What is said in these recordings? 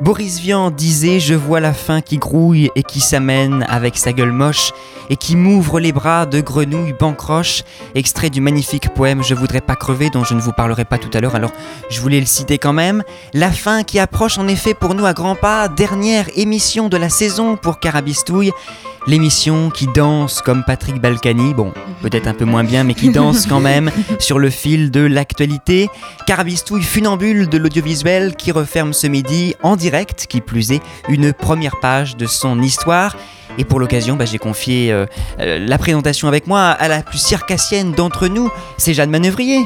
Boris Vian disait Je vois la faim qui grouille et qui s'amène avec sa gueule moche et qui m'ouvre les bras de grenouille bancroche. Extrait du magnifique poème Je voudrais pas crever dont je ne vous parlerai pas tout à l'heure, alors je voulais le citer quand même. La fin qui approche en effet pour nous à grands pas, dernière émission de la saison pour Carabistouille. L'émission qui danse comme Patrick Balkany, bon, peut-être un peu moins bien, mais qui danse quand même sur le fil de l'actualité. Carabistouille funambule de l'audiovisuel qui referme ce midi en direct, qui plus est, une première page de son histoire. Et pour l'occasion, bah, j'ai confié euh, euh, la présentation avec moi à la plus circassienne d'entre nous, c'est Jeanne Manœuvrier.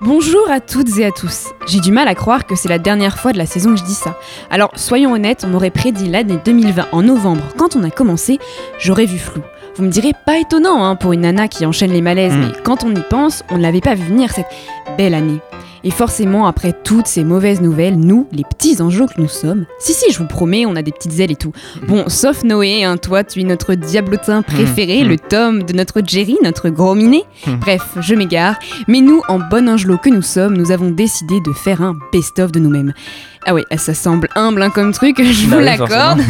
Bonjour à toutes et à tous. J'ai du mal à croire que c'est la dernière fois de la saison que je dis ça. Alors soyons honnêtes, on aurait prédit l'année 2020 en novembre quand on a commencé, j'aurais vu flou. Vous me direz pas étonnant hein, pour une nana qui enchaîne les malaises, hmm. mais quand on y pense, on ne l'avait pas vu venir cette belle année. Et forcément, après toutes ces mauvaises nouvelles, nous, les petits angeaux que nous sommes, si si, je vous promets, on a des petites ailes et tout. Bon, sauf Noé, hein, toi, tu es notre diablotin préféré, mmh. le tome de notre Jerry, notre gros minet. Mmh. Bref, je m'égare. Mais nous, en bon angelot que nous sommes, nous avons décidé de faire un best-of de nous-mêmes. Ah oui, ça semble humble hein, comme truc, je bah vous l'accorde.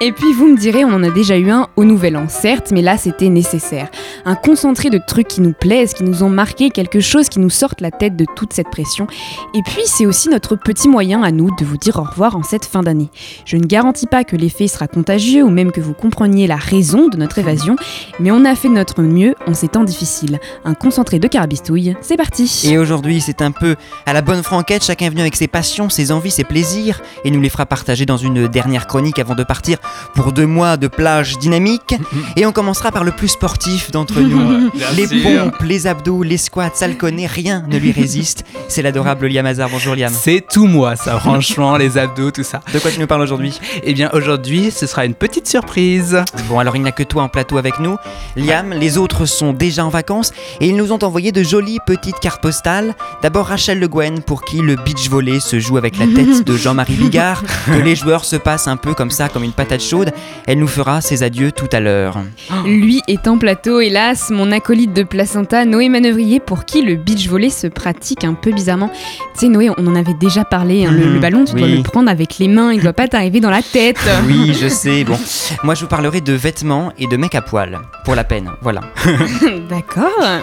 Et puis vous me direz, on en a déjà eu un au Nouvel An, certes, mais là c'était nécessaire. Un concentré de trucs qui nous plaisent, qui nous ont marqué, quelque chose qui nous sorte la tête de toute cette pression. Et puis c'est aussi notre petit moyen à nous de vous dire au revoir en cette fin d'année. Je ne garantis pas que l'effet sera contagieux ou même que vous compreniez la raison de notre évasion, mais on a fait de notre mieux en ces temps difficiles. Un concentré de carabistouille, c'est parti. Et aujourd'hui c'est un peu à la bonne franquette, chacun est venu avec ses passions, ses envies, ses plaisir et nous les fera partager dans une dernière chronique avant de partir pour deux mois de plage dynamique. Et on commencera par le plus sportif d'entre nous. les pompes, les abdos, les squats, ça le connaît, rien ne lui résiste. C'est l'adorable Liam Hazard. Bonjour Liam. C'est tout moi ça, franchement, les abdos, tout ça. De quoi tu nous parles aujourd'hui? Eh bien aujourd'hui, ce sera une petite surprise. Bon alors il n'y a que toi en plateau avec nous. Liam, les autres sont déjà en vacances et ils nous ont envoyé de jolies petites cartes postales. D'abord Rachel Le Guen pour qui le beach volley se joue avec la tête de Jean-Marie Bigard, que les joueurs se passent un peu comme ça, comme une patate chaude. Elle nous fera ses adieux tout à l'heure. Lui est en plateau, hélas, mon acolyte de placenta, Noé Manœuvrier, pour qui le beach volley se pratique un peu bizarrement. Tu sais, Noé, on en avait déjà parlé, hein, le, mhm. ballon, tu dois le prendre avec les mains, il doit pas t'arriver dans la tête. Oui, je sais. Bon, moi je vous parlerai de vêtements et de mecs à poil, pour la peine, voilà. D'accord.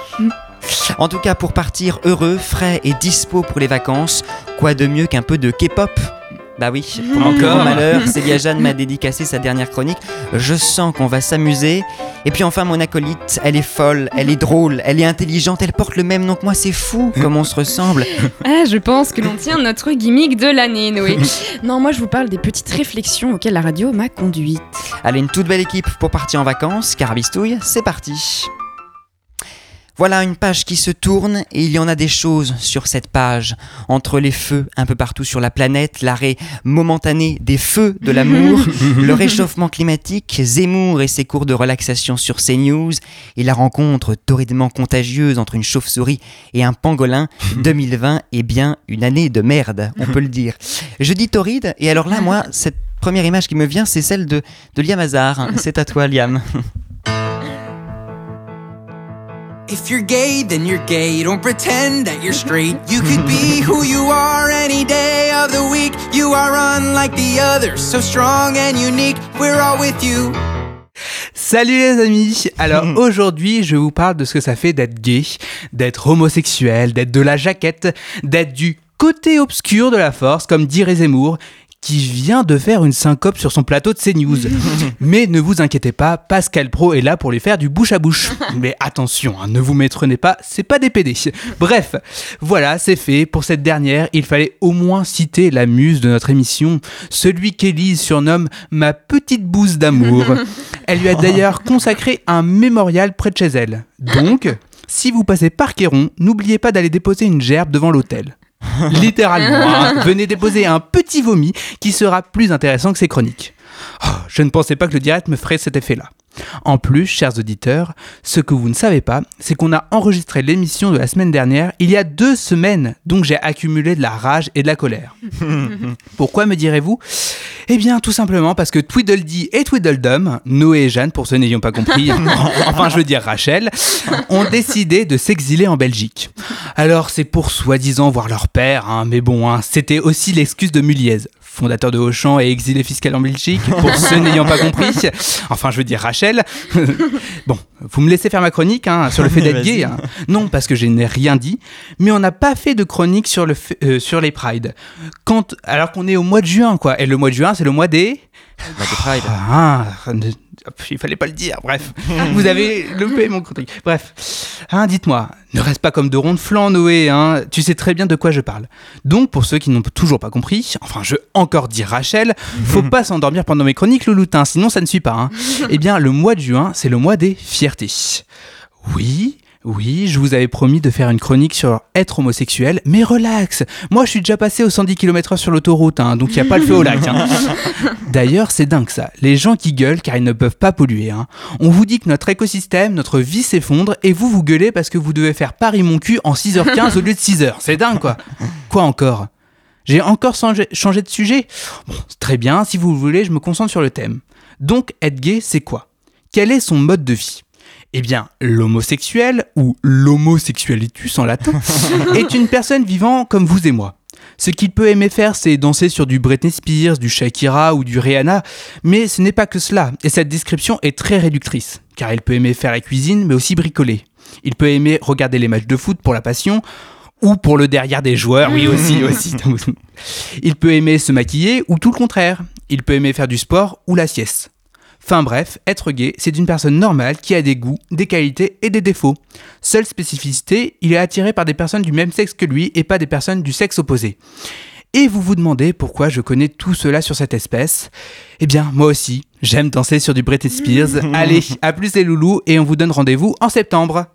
En tout cas, pour partir heureux, frais et dispo pour les vacances, quoi de mieux qu'un peu de K-pop? Bah oui, pour mon grand malheur, Célia Jeanne m'a dédicacé sa dernière chronique. Je sens qu'on va s'amuser. Et puis enfin, mon acolyte, elle est folle, elle est drôle, elle est intelligente, elle porte le même nom que moi, c'est fou comme on se ressemble. Ah, je pense que l'on tient notre gimmick de l'année, Noé. Non, moi je vous parle des petites réflexions auxquelles la radio m'a conduite. Allez, une toute belle équipe pour partir en vacances. Carabistouille, c'est parti. Voilà une page qui se tourne et il y en a des choses sur cette page. Entre les feux un peu partout sur la planète, l'arrêt momentané des feux de l'amour, le réchauffement climatique, Zemmour et ses cours de relaxation sur CNews et la rencontre torridement contagieuse entre une chauve-souris et un pangolin, 2020 est bien une année de merde, on peut le dire. Je dis torride et alors là, moi, cette première image qui me vient, c'est celle de, de Liam Hazard. C'est à toi, Liam. If you're gay, then you're gay. Don't pretend that you're straight. You could be who you are any day of the week. You are unlike the others, so strong and unique. We're all with you. Salut les amis Alors aujourd'hui je vous parle de ce que ça fait d'être gay, d'être homosexuel, d'être de la jaquette, d'être du côté obscur de la force comme dirait Zemmour qui vient de faire une syncope sur son plateau de CNews. Mais ne vous inquiétez pas, Pascal Pro est là pour lui faire du bouche à bouche. Mais attention, hein, ne vous métrenez pas, c'est pas des PD. Bref, voilà, c'est fait. Pour cette dernière, il fallait au moins citer la muse de notre émission, celui qu'Élise surnomme ma petite bouse d'amour. Elle lui a d'ailleurs consacré un mémorial près de chez elle. Donc, si vous passez par Quéron, n'oubliez pas d'aller déposer une gerbe devant l'hôtel. Littéralement, hein. venez déposer un petit vomi qui sera plus intéressant que ces chroniques. Oh, je ne pensais pas que le direct me ferait cet effet-là. En plus, chers auditeurs, ce que vous ne savez pas, c'est qu'on a enregistré l'émission de la semaine dernière il y a deux semaines, donc j'ai accumulé de la rage et de la colère. Pourquoi me direz-vous? Eh bien, tout simplement parce que Tweedledee et Tweedledum, Noé et Jeanne, pour ceux n'ayant pas compris, enfin je veux dire Rachel, ont décidé de s'exiler en Belgique. Alors c'est pour soi-disant voir leur père, hein, mais bon, hein, c'était aussi l'excuse de Muliez, fondateur de Auchan et exilé fiscal en Belgique, pour ceux n'ayant pas compris. Enfin, je veux dire Rachel. bon, vous me laissez faire ma chronique hein, sur le fait d'être gay. hein. Non, parce que je n'ai rien dit, mais on n'a pas fait de chronique sur, le fait- euh, sur les Pride. Quand, alors qu'on est au mois de juin, quoi. Et le mois de juin, c'est le mois des... Bah, des Pride. Ah, hop, il fallait pas le dire, bref. Vous avez loupé mon truc. Bref. Hein, dites-moi, ne reste pas comme de ronds de flanc, Noé, hein. Tu sais très bien de quoi je parle. Donc, pour ceux qui n'ont toujours pas compris, enfin, je veux encore dire Rachel, faut pas s'endormir pendant mes chroniques, Louloutin, sinon ça ne suit pas, hein. Eh bien, le mois de juin, c'est le mois des fiertés. Oui, oui, je vous avais promis de faire une chronique sur être homosexuel, mais relax. Moi, je suis déjà passé aux 110 km/h sur l'autoroute, hein, donc il n'y a pas le feu au lac. hein. D'ailleurs, c'est dingue ça. Les gens qui gueulent car ils ne peuvent pas polluer. hein. On vous dit que notre écosystème, notre vie s'effondre, et vous vous gueulez parce que vous devez faire Paris mon cul en 6h15 au lieu de 6h. C'est dingue quoi. Quoi encore? J'ai encore changé, de sujet? Bon, très bien, si vous le voulez, je me concentre sur le thème. Donc, être gay, c'est quoi? Quel est son mode de vie? Eh bien, l'homosexuel, ou l'homosexualitus en latin, est une personne vivant comme vous et moi. Ce qu'il peut aimer faire, c'est danser sur du Britney Spears, du Shakira ou du Rihanna, mais ce n'est pas que cela, et cette description est très réductrice, car il peut aimer faire la cuisine, mais aussi bricoler. Il peut aimer regarder les matchs de foot pour la passion, ou pour le derrière des joueurs, oui aussi, aussi. Il peut aimer se maquiller, ou tout le contraire. Il peut aimer faire du sport ou la sieste. Fin bref, être gay, c'est une personne normale qui a des goûts, des qualités et des défauts. Seule spécificité, il est attiré par des personnes du même sexe que lui et pas des personnes du sexe opposé. Et vous vous demandez pourquoi je connais tout cela sur cette espèce Eh bien, moi aussi, j'aime danser sur du Britney Spears. Allez, à plus les loulous et on vous donne rendez-vous en septembre.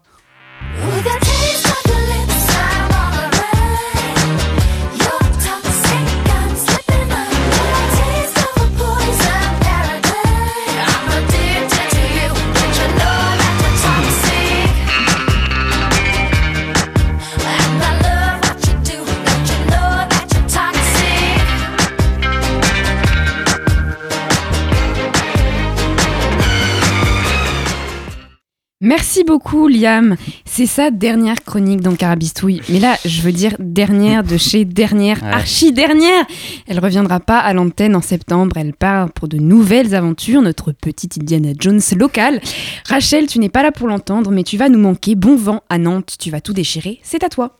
Merci beaucoup Liam. C'est sa dernière chronique dans Carabistouille. Mais là, je veux dire dernière de chez dernière, Ouais. archi dernière. Elle reviendra pas à l'antenne en septembre. Elle part pour de nouvelles aventures, notre petite Indiana Jones locale. Rachel, tu n'es pas là pour l'entendre, mais tu vas nous manquer. Bon vent à Nantes, tu vas tout déchirer. C'est à toi.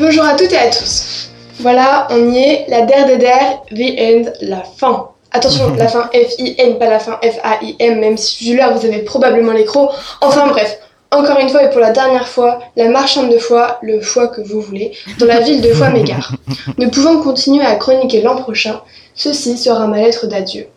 Bonjour à toutes et à tous. Voilà, on y est, la der des der, the end, la fin. Attention, la fin F-I-N, pas la fin F-A-I-M, même si celui-là vous avez probablement les crocs. Enfin bref, encore une fois et pour la dernière fois, la marchande de foie, le foie que vous voulez, dans la ville de foie m'égare. Ne pouvant continuer à chroniquer l'an prochain, ceci sera ma lettre d'adieu.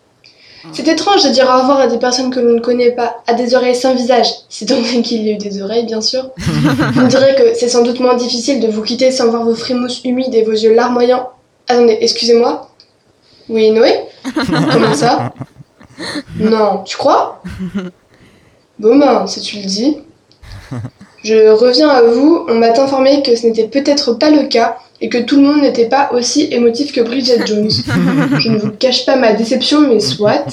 C'est étrange de dire au revoir à des personnes que l'on ne connaît pas, à des oreilles sans visage, si tant est qu'il y a eu des oreilles, bien sûr. Vous me direz que c'est sans doute moins difficile de vous quitter sans voir vos frimouses humides et vos yeux larmoyants. Attendez, excusez-moi Oui, Noé Comment ça Non, tu crois Bon ben, si tu le dis. Je reviens à vous, on m'a informé que ce n'était peut-être pas le cas et que tout le monde n'était pas aussi émotif que Bridget Jones. Je ne vous cache pas ma déception, mais soit.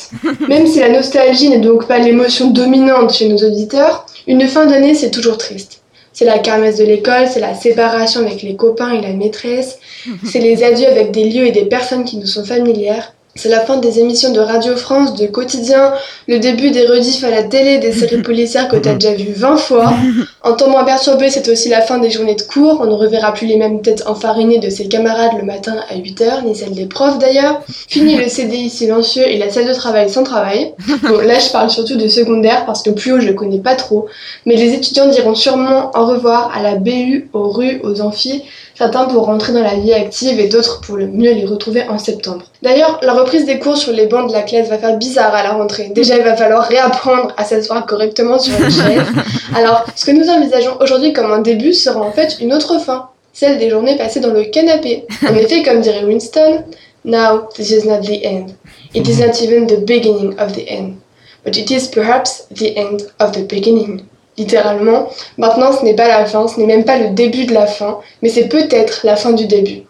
Même si la nostalgie n'est donc pas l'émotion dominante chez nos auditeurs, une fin d'année c'est toujours triste. C'est la kermesse de l'école, c'est la séparation avec les copains et la maîtresse, c'est les adieux avec des lieux et des personnes qui nous sont familières. C'est la fin des émissions de Radio France, de quotidien, le début des rediffs à la télé, des séries policières que t'as déjà vues 20 fois. En temps moins perturbé, c'est aussi la fin des journées de cours. On ne reverra plus les mêmes têtes enfarinées de ses camarades le matin à 8h, ni celles des profs d'ailleurs. Fini le CDI silencieux et la salle de travail sans travail. Bon, là je parle surtout de secondaire parce que plus haut je connais pas trop. Mais les étudiants diront sûrement au revoir à la BU, aux rues, aux amphis. Certains pour rentrer dans la vie active et d'autres pour le mieux les retrouver en septembre. D'ailleurs, la reprise des cours sur les bancs de la classe va faire bizarre à la rentrée. Déjà, il va falloir réapprendre à s'asseoir correctement sur une chaise. Alors, ce que nous envisageons aujourd'hui comme un début sera en fait une autre fin, celle des journées passées dans le canapé. En effet, comme dirait Winston, Now, this is not the end. It is not even the beginning of the end. But it is perhaps the end of the beginning. Littéralement, maintenant ce n'est pas la fin, ce n'est même pas le début de la fin, mais c'est peut-être la fin du début.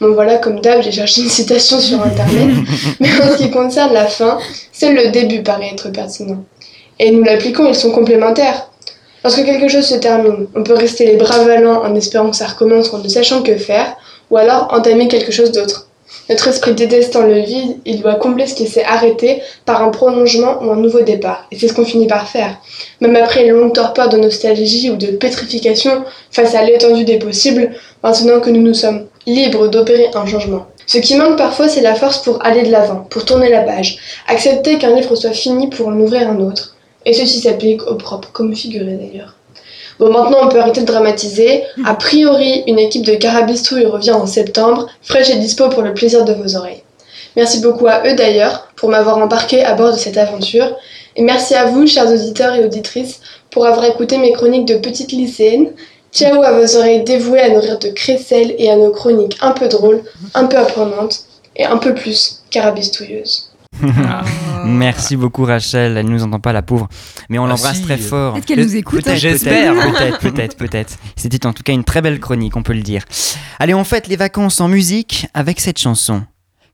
Bon voilà, comme d'hab, j'ai cherché une citation sur internet, mais en ce qui concerne la fin, seul le début paraît être pertinent. Et nous l'appliquons, ils sont complémentaires. Lorsque quelque chose se termine, on peut rester les bras ballants en espérant que ça recommence en ne sachant que faire, ou alors entamer quelque chose d'autre. Notre esprit détestant le vide, il doit combler ce qui s'est arrêté par un prolongement ou un nouveau départ. Et c'est ce qu'on finit par faire. Même après une longue torpeur de nostalgie ou de pétrification face à l'étendue des possibles, maintenant que nous nous sommes libres d'opérer un changement. Ce qui manque parfois, c'est la force pour aller de l'avant, pour tourner la page, accepter qu'un livre soit fini pour en ouvrir un autre. Et ceci s'applique au propre comme figuré d'ailleurs. Bon, maintenant on peut arrêter de dramatiser. A priori, une équipe de Carabistouille revient en septembre, fraîche et dispo pour le plaisir de vos oreilles. Merci beaucoup à eux d'ailleurs pour m'avoir embarqué à bord de cette aventure. Et merci à vous, chers auditeurs et auditrices, pour avoir écouté mes chroniques de petite lycéenne. Ciao à vos oreilles dévouées à nourrir de crécelles et à nos chroniques un peu drôles, un peu apprenantes et un peu plus carabistouilleuses. Merci beaucoup Rachel, elle nous entend pas la pauvre, mais on Ah, l'embrasse si. très fort. Peut-être qu'elle nous écoute, Peut-être, hein. J'espère. Peut-être, peut-être, peut-être, peut-être. C'était en tout cas une très belle chronique, on peut le dire. Allez, on fête les vacances en musique avec cette chanson.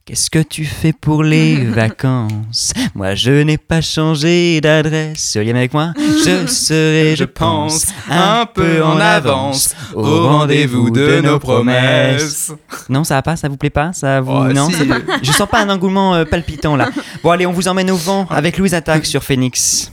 Qu'est-ce que tu fais pour les vacances Moi, je n'ai pas changé d'adresse. Liam avec moi Je serai, je pense, un peu en avance au rendez-vous de nos promesses. Non, ça va pas, ça vous plaît pas Ça vous Oh, non, si. c'est pas- Je sens pas un engouement euh, palpitant là. Bon allez, on vous emmène au vent avec Louise Attaque sur Phoenix.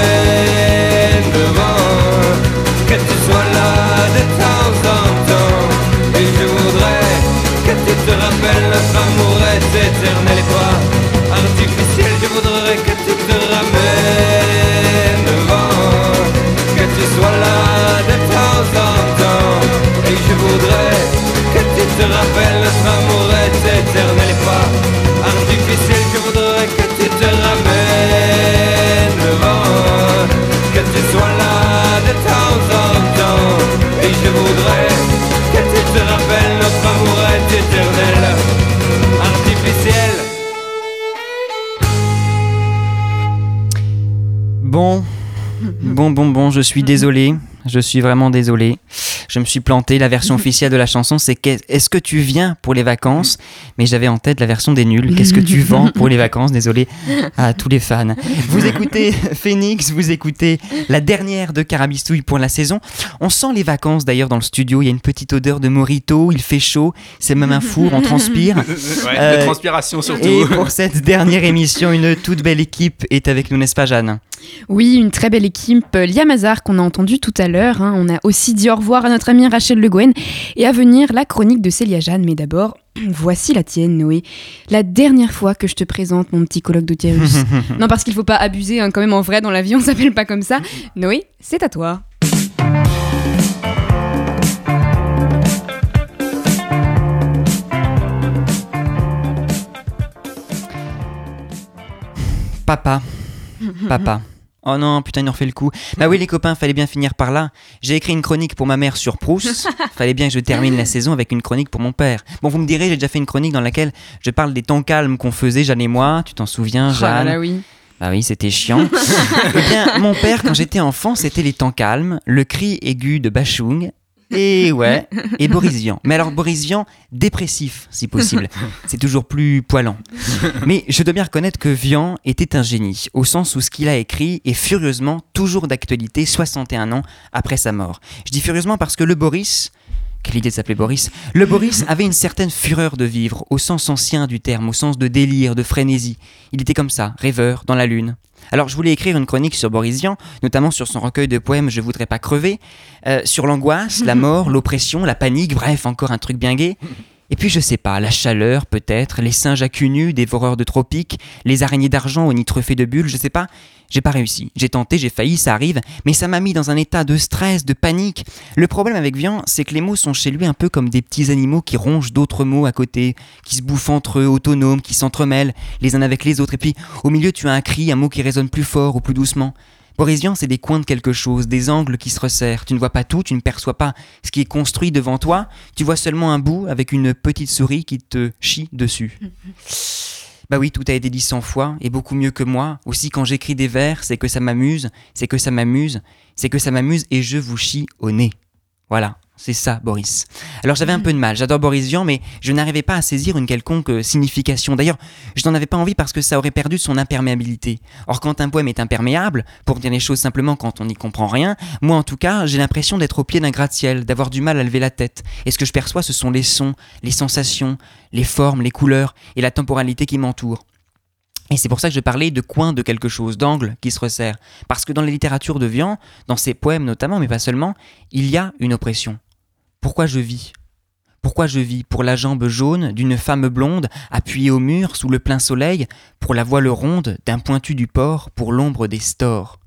suis désolé. Je suis vraiment désolé. Je me suis planté. La version officielle de la chanson, c'est qu'est- Est-ce que tu viens pour les vacances? Mais j'avais en tête la version des nuls. Qu'est-ce que tu vends pour les vacances? Désolé à tous les fans. Vous écoutez Phoenix, vous écoutez la dernière de Carabistouille pour la saison. On sent les vacances d'ailleurs dans le studio. Il y a une petite odeur de morito. Il fait chaud. C'est même un four. On transpire. Ouais, Euh, de transpiration surtout. Et pour cette dernière émission, une toute belle équipe est avec nous, n'est-ce pas, Jeanne? Oui, une très belle équipe. euh, Liam Hazard qu'on a entendu tout à l'heure. hein. On a aussi dit au revoir à notre amie Rachel Le Gouen. Et à venir, la chronique de Célia Jeanne. Mais d'abord, voici la tienne, Noé. La dernière fois que je te présente mon petit colloque d'utérus. non, parce qu'il faut pas abuser, hein, quand même en vrai, dans la vie, on s'appelle pas comme ça. Noé, c'est à toi. Papa. Papa. Oh non, putain, il en refait le coup. Bah oui, les copains, fallait bien finir par là. J'ai écrit une chronique pour ma mère sur Proust. fallait bien que je termine la saison avec une chronique pour mon père. Bon, vous me direz, j'ai déjà fait une chronique dans laquelle je parle des temps calmes qu'on faisait, Jeanne et moi. Tu t'en souviens, Oh là Jeanne là, oui. Bah oui, c'était chiant. eh bien, mon père, quand j'étais enfant, c'était les temps calmes, le cri aigu de Bachung. Et ouais, et Boris Vian. Mais alors Boris Vian, dépressif, si possible. C'est toujours plus poilant. Mais je dois bien reconnaître que Vian était un génie, au sens où ce qu'il a écrit est furieusement toujours d'actualité 61 ans après sa mort. Je dis furieusement parce que le Boris, quelle idée de s'appeler Boris Le Boris avait une certaine fureur de vivre, au sens ancien du terme, au sens de délire, de frénésie. Il était comme ça, rêveur, dans la lune. Alors je voulais écrire une chronique sur Boris Vian, notamment sur son recueil de poèmes Je voudrais pas crever, euh, sur l'angoisse, la mort, l'oppression, la panique, bref, encore un truc bien gai. Et puis je sais pas, la chaleur peut-être, les singes à cul nu, dévoreurs de tropiques, les araignées d'argent au truffé de bulles, je sais pas. J'ai pas réussi. J'ai tenté, j'ai failli, ça arrive, mais ça m'a mis dans un état de stress, de panique. Le problème avec Vian, c'est que les mots sont chez lui un peu comme des petits animaux qui rongent d'autres mots à côté, qui se bouffent entre eux, autonomes, qui s'entremêlent les uns avec les autres. Et puis au milieu, tu as un cri, un mot qui résonne plus fort ou plus doucement. Vian, c'est des coins de quelque chose, des angles qui se resserrent. Tu ne vois pas tout, tu ne perçois pas ce qui est construit devant toi. Tu vois seulement un bout avec une petite souris qui te chie dessus. Bah oui, tout a été dit cent fois, et beaucoup mieux que moi. Aussi, quand j'écris des vers, c'est que ça m'amuse, c'est que ça m'amuse, c'est que ça m'amuse, et je vous chie au nez. Voilà, c'est ça, Boris. Alors j'avais un peu de mal, j'adore Boris Vian, mais je n'arrivais pas à saisir une quelconque euh, signification. D'ailleurs, je n'en avais pas envie parce que ça aurait perdu son imperméabilité. Or, quand un poème est imperméable, pour dire les choses simplement quand on n'y comprend rien, moi en tout cas, j'ai l'impression d'être au pied d'un gratte-ciel, d'avoir du mal à lever la tête. Et ce que je perçois, ce sont les sons, les sensations, les formes, les couleurs et la temporalité qui m'entoure. Et c'est pour ça que je parlais de coin de quelque chose, d'angle qui se resserre. Parce que dans la littérature de Vian, dans ses poèmes notamment, mais pas seulement, il y a une oppression. Pourquoi je vis? Pourquoi je vis Pour la jambe jaune d'une femme blonde, appuyée au mur sous le plein soleil, pour la voile ronde d'un pointu du port, pour l'ombre des stores?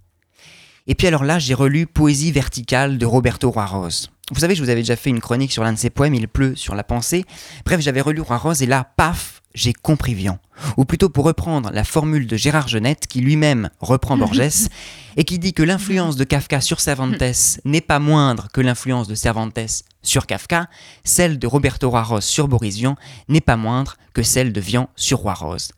Et puis alors là, j'ai relu Poésie verticale de Roberto Roirose. Vous savez, je vous avais déjà fait une chronique sur l'un de ses poèmes, Il pleut sur la pensée. Bref, j'avais relu Roirose et là, paf, j'ai compris Vian. Ou plutôt pour reprendre la formule de Gérard Genette, qui lui-même reprend Borges, et qui dit que l'influence de Kafka sur Cervantes n'est pas moindre que l'influence de Cervantes sur Kafka, celle de Roberto Roirose sur Boris Vian n'est pas moindre que celle de Vian sur Roirose.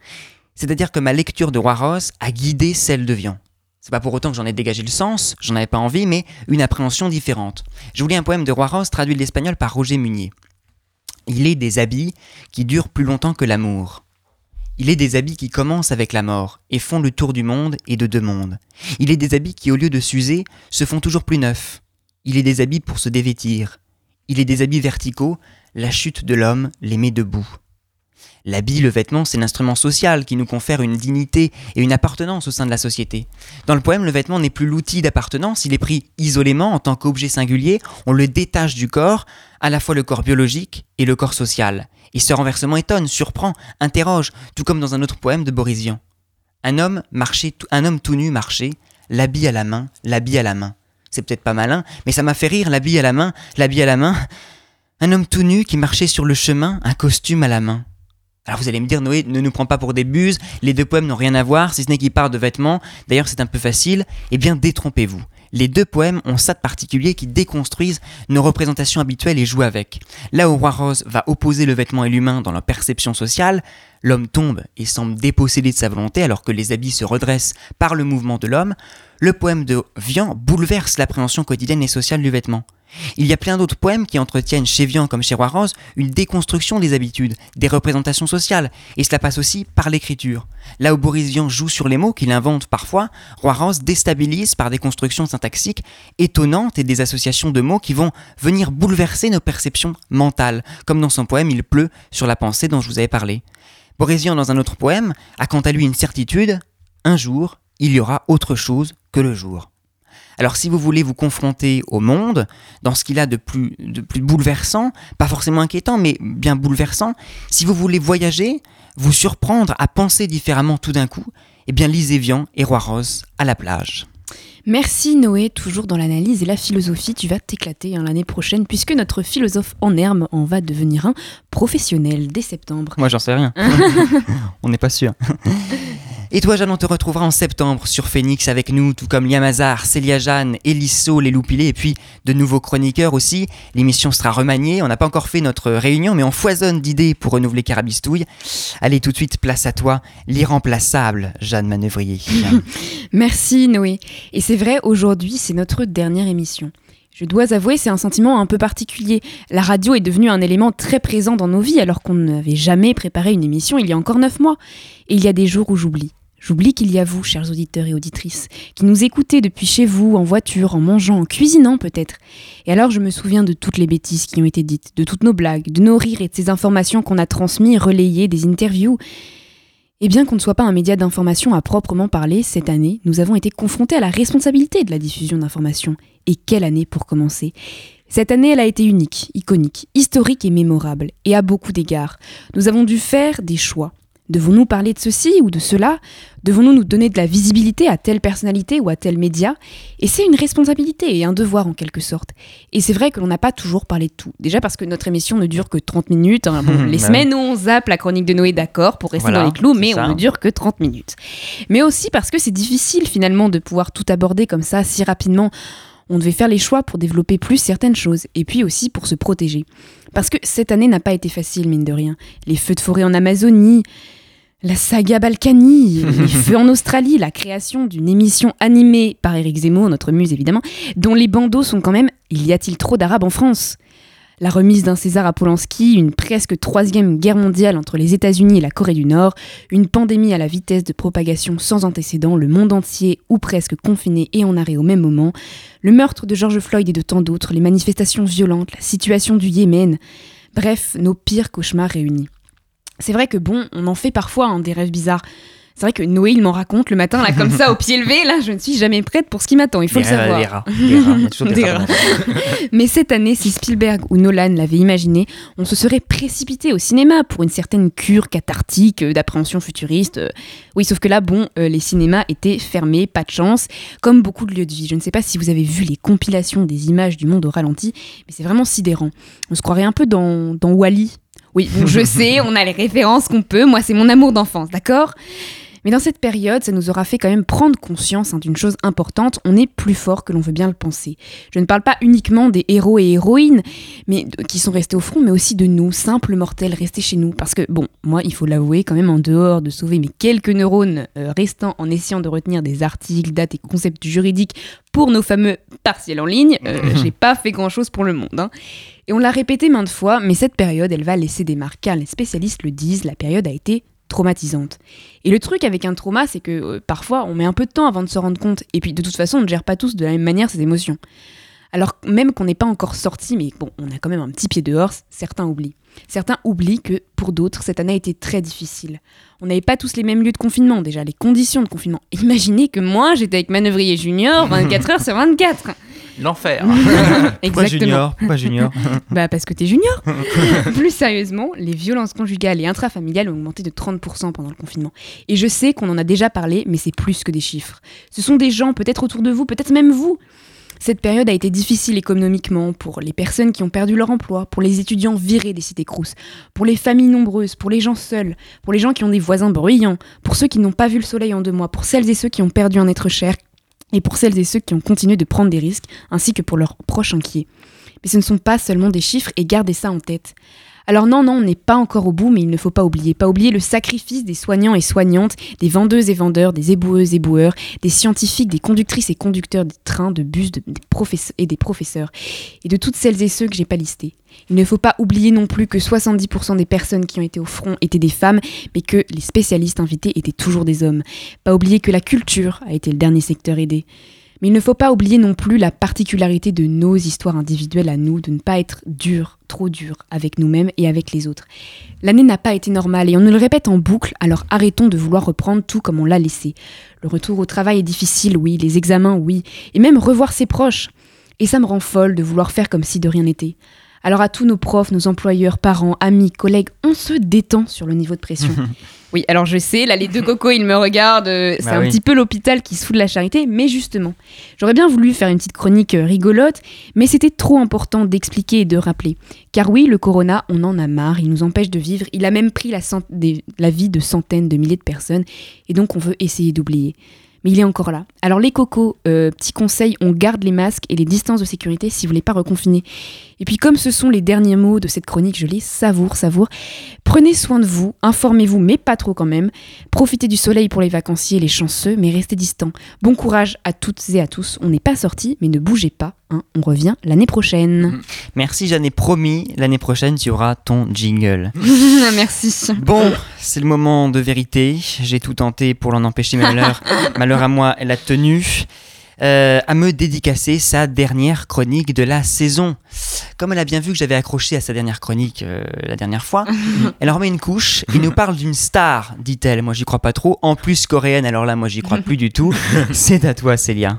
C'est-à-dire que ma lecture de Roirose a guidé celle de Vian. C'est pas pour autant que j'en ai dégagé le sens, j'en avais pas envie, mais une appréhension différente. Je voulais un poème de Roirose traduit de l'espagnol par Roger Munier. Il est des habits qui durent plus longtemps que l'amour. Il est des habits qui commencent avec la mort et font le tour du monde et de deux mondes. Il est des habits qui, au lieu de s'user, se font toujours plus neufs. Il est des habits pour se dévêtir. Il est des habits verticaux, la chute de l'homme les met debout. L'habit, le vêtement, c'est l'instrument social qui nous confère une dignité et une appartenance au sein de la société. Dans le poème, le vêtement n'est plus l'outil d'appartenance, il est pris isolément en tant qu'objet singulier, on le détache du corps, à la fois le corps biologique et le corps social. Et ce renversement étonne, surprend, interroge, tout comme dans un autre poème de Boris Vian. Un homme marchait, un homme tout nu marchait, l'habit à la main, l'habit à la main. C'est peut-être pas malin, mais ça m'a fait rire, l'habit à la main, l'habit à la main. Un homme tout nu qui marchait sur le chemin, un costume à la main. Alors vous allez me dire, Noé, ne nous prends pas pour des buses, les deux poèmes n'ont rien à voir, si ce n'est qu'ils parlent de vêtements, d'ailleurs c'est un peu facile, eh bien détrompez-vous. Les deux poèmes ont ça de particulier qui déconstruisent nos représentations habituelles et jouent avec. Là où Roi Rose va opposer le vêtement et l'humain dans leur perception sociale, l'homme tombe et semble dépossédé de sa volonté alors que les habits se redressent par le mouvement de l'homme, le poème de Vian bouleverse l'appréhension quotidienne et sociale du vêtement. Il y a plein d'autres poèmes qui entretiennent chez Vian comme chez Roi Rose une déconstruction des habitudes, des représentations sociales, et cela passe aussi par l'écriture. Là où Boris Vian joue sur les mots qu'il invente parfois, Roi Rose déstabilise par des constructions syntaxiques étonnantes et des associations de mots qui vont venir bouleverser nos perceptions mentales, comme dans son poème Il pleut sur la pensée dont je vous avais parlé. Boris Vian, dans un autre poème, a quant à lui une certitude, un jour, il y aura autre chose que le jour. Alors si vous voulez vous confronter au monde, dans ce qu'il a de plus, de plus bouleversant, pas forcément inquiétant, mais bien bouleversant, si vous voulez voyager, vous surprendre à penser différemment tout d'un coup, eh bien lisez Vian et Roi Rose à la plage. Merci Noé, toujours dans l'analyse et la philosophie, tu vas t'éclater hein, l'année prochaine puisque notre philosophe en herbe en va devenir un professionnel dès septembre. Moi j'en sais rien. On n'est pas sûr. Et toi, Jeanne, on te retrouvera en septembre sur Phoenix avec nous, tout comme Liam Hazard, Célia Jeanne, Elisso, les Loupilés, et puis de nouveaux chroniqueurs aussi. L'émission sera remaniée. On n'a pas encore fait notre réunion, mais on foisonne d'idées pour renouveler Carabistouille. Allez, tout de suite, place à toi, l'irremplaçable Jeanne Manœuvrier. Merci Noé. Et c'est vrai, aujourd'hui, c'est notre dernière émission. Je dois avouer, c'est un sentiment un peu particulier. La radio est devenue un élément très présent dans nos vies alors qu'on n'avait jamais préparé une émission il y a encore neuf mois. Et il y a des jours où j'oublie. J'oublie qu'il y a vous, chers auditeurs et auditrices, qui nous écoutez depuis chez vous, en voiture, en mangeant, en cuisinant peut-être. Et alors je me souviens de toutes les bêtises qui ont été dites, de toutes nos blagues, de nos rires et de ces informations qu'on a transmises, relayées, des interviews. Et bien qu'on ne soit pas un média d'information à proprement parler, cette année, nous avons été confrontés à la responsabilité de la diffusion d'informations. Et quelle année pour commencer? Cette année, elle a été unique, iconique, historique et mémorable, et à beaucoup d'égards. Nous avons dû faire des choix. Devons-nous parler de ceci ou de cela? Devons-nous nous donner de la visibilité à telle personnalité ou à tel média? Et c'est une responsabilité et un devoir en quelque sorte. Et c'est vrai que l'on n'a pas toujours parlé de tout. Déjà parce que notre émission ne dure que 30 minutes. hein. Bon, les Bah semaines où on zappe la chronique de Noé, d'accord, pour rester Voilà, dans les clous, mais ça. on ne dure que 30 minutes. Mais aussi parce que c'est difficile finalement de pouvoir tout aborder comme ça si rapidement. On devait faire les choix pour développer plus certaines choses et puis aussi pour se protéger. Parce que cette année n'a pas été facile, mine de rien. Les feux de forêt en Amazonie, la saga Balkany, les feux en Australie, la création d'une émission animée par Eric Zemmour, notre muse évidemment, dont les bandeaux sont quand même Il y a-t-il trop d'Arabes en France? La remise d'un César à Polanski, une presque troisième guerre mondiale entre les États-Unis et la Corée du Nord, une pandémie à la vitesse de propagation sans antécédent, le monde entier ou presque confiné et en arrêt au même moment, le meurtre de George Floyd et de tant d'autres, les manifestations violentes, la situation du Yémen, bref, nos pires cauchemars réunis. C'est vrai que bon, on en fait parfois des rêves bizarres. C'est vrai que Noé, il m'en raconte le matin, là, comme ça, au pied levé. Là, je ne suis jamais prête pour ce qui m'attend, il faut Des le savoir. des rats, des rats, il y a toujours des Des rats rats. dans Mais cette année, si Spielberg ou Nolan l'avaient imaginé, on se serait précipité au cinéma pour une certaine cure cathartique euh, d'appréhension futuriste. Euh, Oui, sauf que là, bon, euh, les cinémas étaient fermés, pas de chance, comme beaucoup de lieux de vie. Je ne sais pas si vous avez vu les compilations des images du monde au ralenti, mais c'est vraiment sidérant. On se croirait un peu dans, dans Wally. Oui, bon, je sais, on a les références qu'on peut. Moi, c'est mon amour d'enfance, d'accord? Mais dans cette période, ça nous aura fait quand même prendre conscience hein, d'une chose importante, on est plus fort que l'on veut bien le penser. Je ne parle pas uniquement des héros et héroïnes mais qui sont restés au front, mais aussi de nous, simples mortels restés chez nous. Parce que, bon, moi, il faut l'avouer, quand même, en dehors de sauver mes quelques neurones euh, restants en essayant de retenir des articles, dates et concepts juridiques pour nos fameux partiels en ligne, euh, j'ai pas fait grand-chose pour le monde. hein. Et on l'a répété maintes fois, mais cette période, elle va laisser des marques. Car les spécialistes le disent, la période a été traumatisante. Et le truc avec un trauma, c'est que euh, parfois on met un peu de temps avant de se rendre compte. Et puis de toute façon, on ne gère pas tous de la même manière ces émotions. Alors même qu'on n'est pas encore sorti, mais bon, on a quand même un petit pied dehors, certains oublient. Certains oublient que pour d'autres, cette année a été très difficile. On n'avait pas tous les mêmes lieux de confinement déjà, les conditions de confinement. Imaginez que moi, j'étais avec manœuvrier junior 24 heures sur 24. L'enfer. Pourquoi Exactement. junior Pourquoi junior Bah parce que t'es junior. Plus sérieusement, les violences conjugales et intrafamiliales ont augmenté de 30% pendant le confinement. Et je sais qu'on en a déjà parlé, mais c'est plus que des chiffres. Ce sont des gens, peut-être autour de vous, peut-être même vous. Cette période a été difficile économiquement pour les personnes qui ont perdu leur emploi, pour les étudiants virés des cités crous, pour les familles nombreuses, pour les gens seuls, pour les gens qui ont des voisins bruyants, pour ceux qui n'ont pas vu le soleil en deux mois, pour celles et ceux qui ont perdu un être cher, et pour celles et ceux qui ont continué de prendre des risques, ainsi que pour leurs proches inquiets. Mais ce ne sont pas seulement des chiffres et gardez ça en tête. Alors non, non, on n'est pas encore au bout, mais il ne faut pas oublier. Pas oublier le sacrifice des soignants et soignantes, des vendeuses et vendeurs, des éboueuses et éboueurs, des scientifiques, des conductrices et conducteurs des trains, de bus et des professeurs, et de toutes celles et ceux que j'ai pas listés. Il ne faut pas oublier non plus que 70% des personnes qui ont été au front étaient des femmes, mais que les spécialistes invités étaient toujours des hommes. Pas oublier que la culture a été le dernier secteur aidé. Mais il ne faut pas oublier non plus la particularité de nos histoires individuelles à nous, de ne pas être dur, trop dur avec nous-mêmes et avec les autres. L'année n'a pas été normale et on nous le répète en boucle, alors arrêtons de vouloir reprendre tout comme on l'a laissé. Le retour au travail est difficile, oui, les examens, oui, et même revoir ses proches. Et ça me rend folle de vouloir faire comme si de rien n'était. Alors à tous nos profs, nos employeurs, parents, amis, collègues, on se détend sur le niveau de pression. oui, alors je sais, là les deux cocos, ils me regardent, euh, c'est Bah un oui. petit peu l'hôpital qui se fout de la charité, mais justement, j'aurais bien voulu faire une petite chronique euh, rigolote, mais c'était trop important d'expliquer et de rappeler. Car oui, le corona, on en a marre, il nous empêche de vivre, il a même pris la, cent- des- la vie de centaines de milliers de personnes, et donc on veut essayer d'oublier. Mais il est encore là. Alors les cocos, euh, petit conseil, on garde les masques et les distances de sécurité si vous voulez pas reconfiner. Et puis comme ce sont les derniers mots de cette chronique, je les savoure, savoure. Prenez soin de vous, informez-vous, mais pas trop quand même. Profitez du soleil pour les vacanciers, les chanceux, mais restez distants. Bon courage à toutes et à tous. On n'est pas sortis, mais ne bougez pas. hein. On revient l'année prochaine. Merci, j'en ai promis, l'année prochaine, tu auras ton jingle. Merci. Bon, c'est le moment de vérité. J'ai tout tenté pour l'en empêcher, mais malheur, malheur à moi, elle a tenu. Euh, à me dédicacer sa dernière chronique de la saison. Comme elle a bien vu que j'avais accroché à sa dernière chronique euh, la dernière fois, elle en remet une couche et nous parle d'une star, dit-elle. Moi, j'y crois pas trop. En plus, coréenne, alors là, moi, j'y crois plus du tout. C'est à toi, Célia.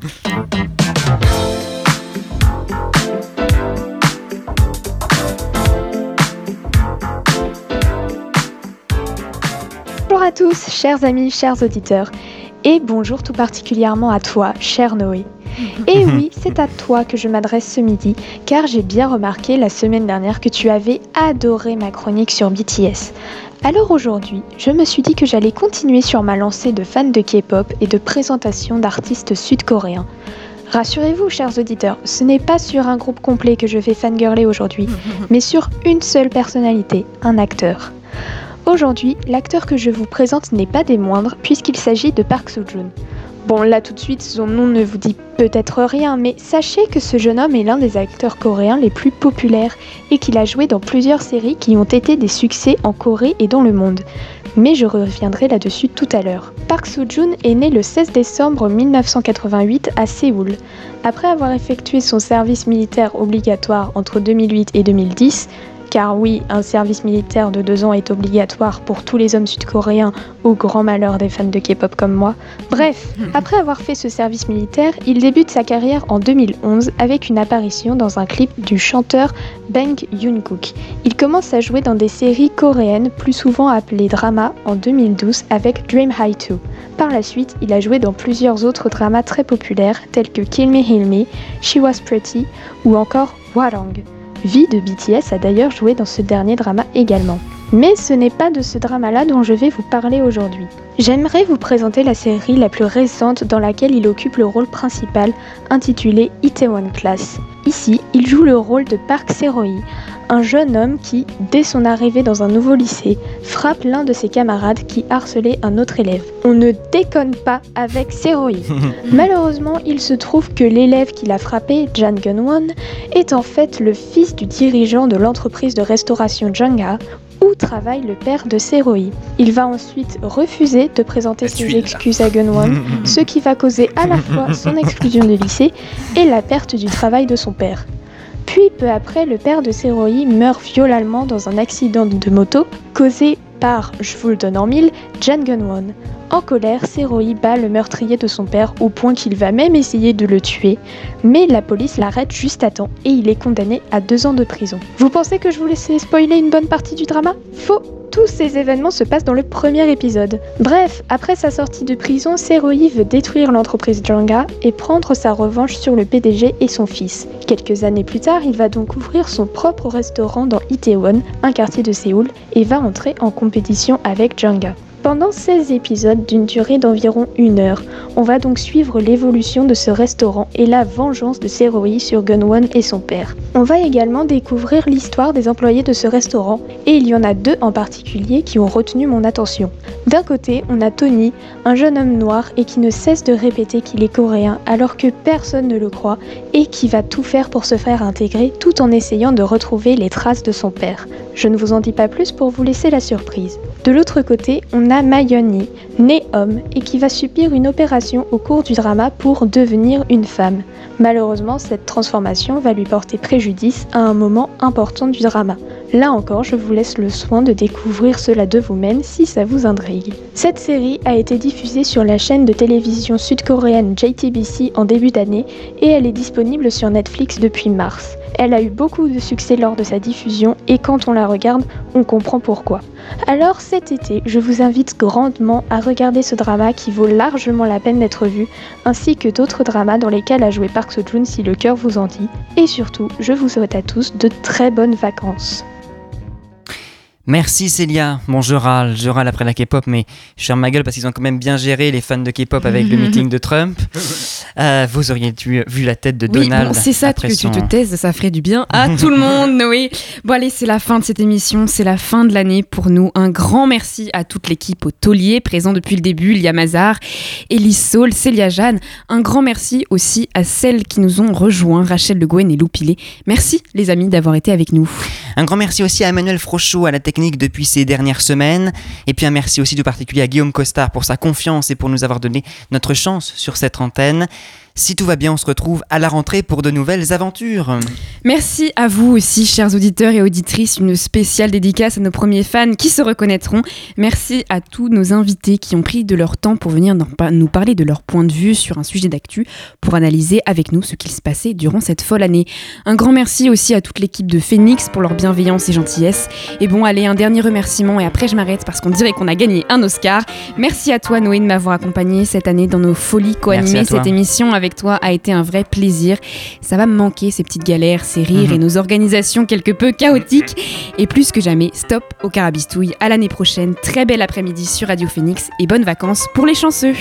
Bonjour à tous, chers amis, chers auditeurs, et bonjour tout particulièrement à toi, cher Noé. Et oui, c'est à toi que je m'adresse ce midi, car j'ai bien remarqué la semaine dernière que tu avais adoré ma chronique sur BTS. Alors aujourd'hui, je me suis dit que j'allais continuer sur ma lancée de fan de K-pop et de présentation d'artistes sud-coréens. Rassurez-vous, chers auditeurs, ce n'est pas sur un groupe complet que je vais fangirler aujourd'hui, mais sur une seule personnalité, un acteur. Aujourd'hui, l'acteur que je vous présente n'est pas des moindres puisqu'il s'agit de Park Seo-joon. Bon, là tout de suite, son nom ne vous dit peut-être rien, mais sachez que ce jeune homme est l'un des acteurs coréens les plus populaires et qu'il a joué dans plusieurs séries qui ont été des succès en Corée et dans le monde. Mais je reviendrai là-dessus tout à l'heure. Park Seo-joon est né le 16 décembre 1988 à Séoul. Après avoir effectué son service militaire obligatoire entre 2008 et 2010, car oui, un service militaire de deux ans est obligatoire pour tous les hommes sud-coréens, au grand malheur des fans de K-pop comme moi. Bref, après avoir fait ce service militaire, il débute sa carrière en 2011 avec une apparition dans un clip du chanteur Bang Yoon-kook. Il commence à jouer dans des séries coréennes, plus souvent appelées drama, en 2012 avec Dream High 2. Par la suite, il a joué dans plusieurs autres dramas très populaires tels que Kill Me Heal Me, She Was Pretty ou encore Warang. V de BTS a d'ailleurs joué dans ce dernier drama également. Mais ce n'est pas de ce drama-là dont je vais vous parler aujourd'hui. J'aimerais vous présenter la série la plus récente dans laquelle il occupe le rôle principal, intitulée Itaewon Class. Ici, il joue le rôle de Park Seroi, un jeune homme qui, dès son arrivée dans un nouveau lycée, frappe l'un de ses camarades qui harcelait un autre élève. On ne déconne pas avec Seroi. Malheureusement, il se trouve que l'élève qui l'a frappé, Jan Gunwon, est en fait le fils du dirigeant de l'entreprise de restauration Janga, où travaille le père de Seroi. Il va ensuite refuser de présenter ses excuses à Gunwon, ce qui va causer à la fois son exclusion du lycée et la perte du travail de son père. Puis peu après, le père de Seroi meurt violemment dans un accident de moto causé par, je vous le donne en mille, Jan Gunwon. En colère, Seroi bat le meurtrier de son père au point qu'il va même essayer de le tuer, mais la police l'arrête juste à temps et il est condamné à deux ans de prison. Vous pensez que je vous laissais spoiler une bonne partie du drama? Faux tous ces événements se passent dans le premier épisode. Bref, après sa sortie de prison, Seroi veut détruire l'entreprise Janga et prendre sa revanche sur le PDG et son fils. Quelques années plus tard, il va donc ouvrir son propre restaurant dans Itaewon, un quartier de Séoul, et va entrer en compétition avec Janga. Pendant 16 épisodes d'une durée d'environ une heure, on va donc suivre l'évolution de ce restaurant et la vengeance de Serohi sur Gunwon et son père. On va également découvrir l'histoire des employés de ce restaurant et il y en a deux en particulier qui ont retenu mon attention. D'un côté, on a Tony, un jeune homme noir et qui ne cesse de répéter qu'il est coréen alors que personne ne le croit et qui va tout faire pour se faire intégrer tout en essayant de retrouver les traces de son père. Je ne vous en dis pas plus pour vous laisser la surprise. De l'autre côté, on a Mayoni, né homme et qui va subir une opération au cours du drama pour devenir une femme. Malheureusement, cette transformation va lui porter préjudice à un moment important du drama. Là encore, je vous laisse le soin de découvrir cela de vous-même si ça vous intrigue. Cette série a été diffusée sur la chaîne de télévision sud-coréenne JTBC en début d'année et elle est disponible sur Netflix depuis mars. Elle a eu beaucoup de succès lors de sa diffusion et quand on la regarde, on comprend pourquoi. Alors cet été, je vous invite grandement à regarder ce drama qui vaut largement la peine d'être vu, ainsi que d'autres dramas dans lesquels a joué Park Seo-joon si le cœur vous en dit. Et surtout, je vous souhaite à tous de très bonnes vacances. Merci Célia. Bon, je râle, je râle après la K-pop, mais je ferme ma gueule parce qu'ils ont quand même bien géré les fans de K-pop avec le meeting de Trump. Euh, vous auriez dû, vu la tête de Oui, Donald. bon, c'est ça que tu te taises, ça ferait du bien à tout le monde, oui. Bon allez, c'est la fin de cette émission, c'est la fin de l'année pour nous. Un grand merci à toute l'équipe au taulier présent depuis le début, Lia Mazar, Elise Saul, Célia Jeanne. Un grand merci aussi à celles qui nous ont rejoints, Rachel Le Gouen et Lou Pilet. Merci les amis d'avoir été avec nous. Un grand merci aussi à Emmanuel Frochot à la depuis ces dernières semaines. Et puis un merci aussi tout particulier à Guillaume Costard pour sa confiance et pour nous avoir donné notre chance sur cette antenne. Si tout va bien, on se retrouve à la rentrée pour de nouvelles aventures. Merci à vous aussi, chers auditeurs et auditrices. Une spéciale dédicace à nos premiers fans qui se reconnaîtront. Merci à tous nos invités qui ont pris de leur temps pour venir nous par- nous parler de leur point de vue sur un sujet d'actu, pour analyser avec nous ce qu'il se passait durant cette folle année. Un grand merci aussi à toute l'équipe de Phoenix pour leur bienveillance et gentillesse. Et bon, allez, un dernier remerciement et après je m'arrête parce qu'on dirait qu'on a gagné un Oscar. Merci à toi, Noé, de m'avoir accompagné cette année dans nos folies co-animées. Cette émission avec toi a été un vrai plaisir. Ça va me manquer ces petites galères, ces rires Mhm. et nos organisations quelque peu chaotiques. Et plus que jamais, stop au carabistouille. À l'année prochaine. Très bel après-midi sur Radio Phoenix et bonnes vacances pour les chanceux.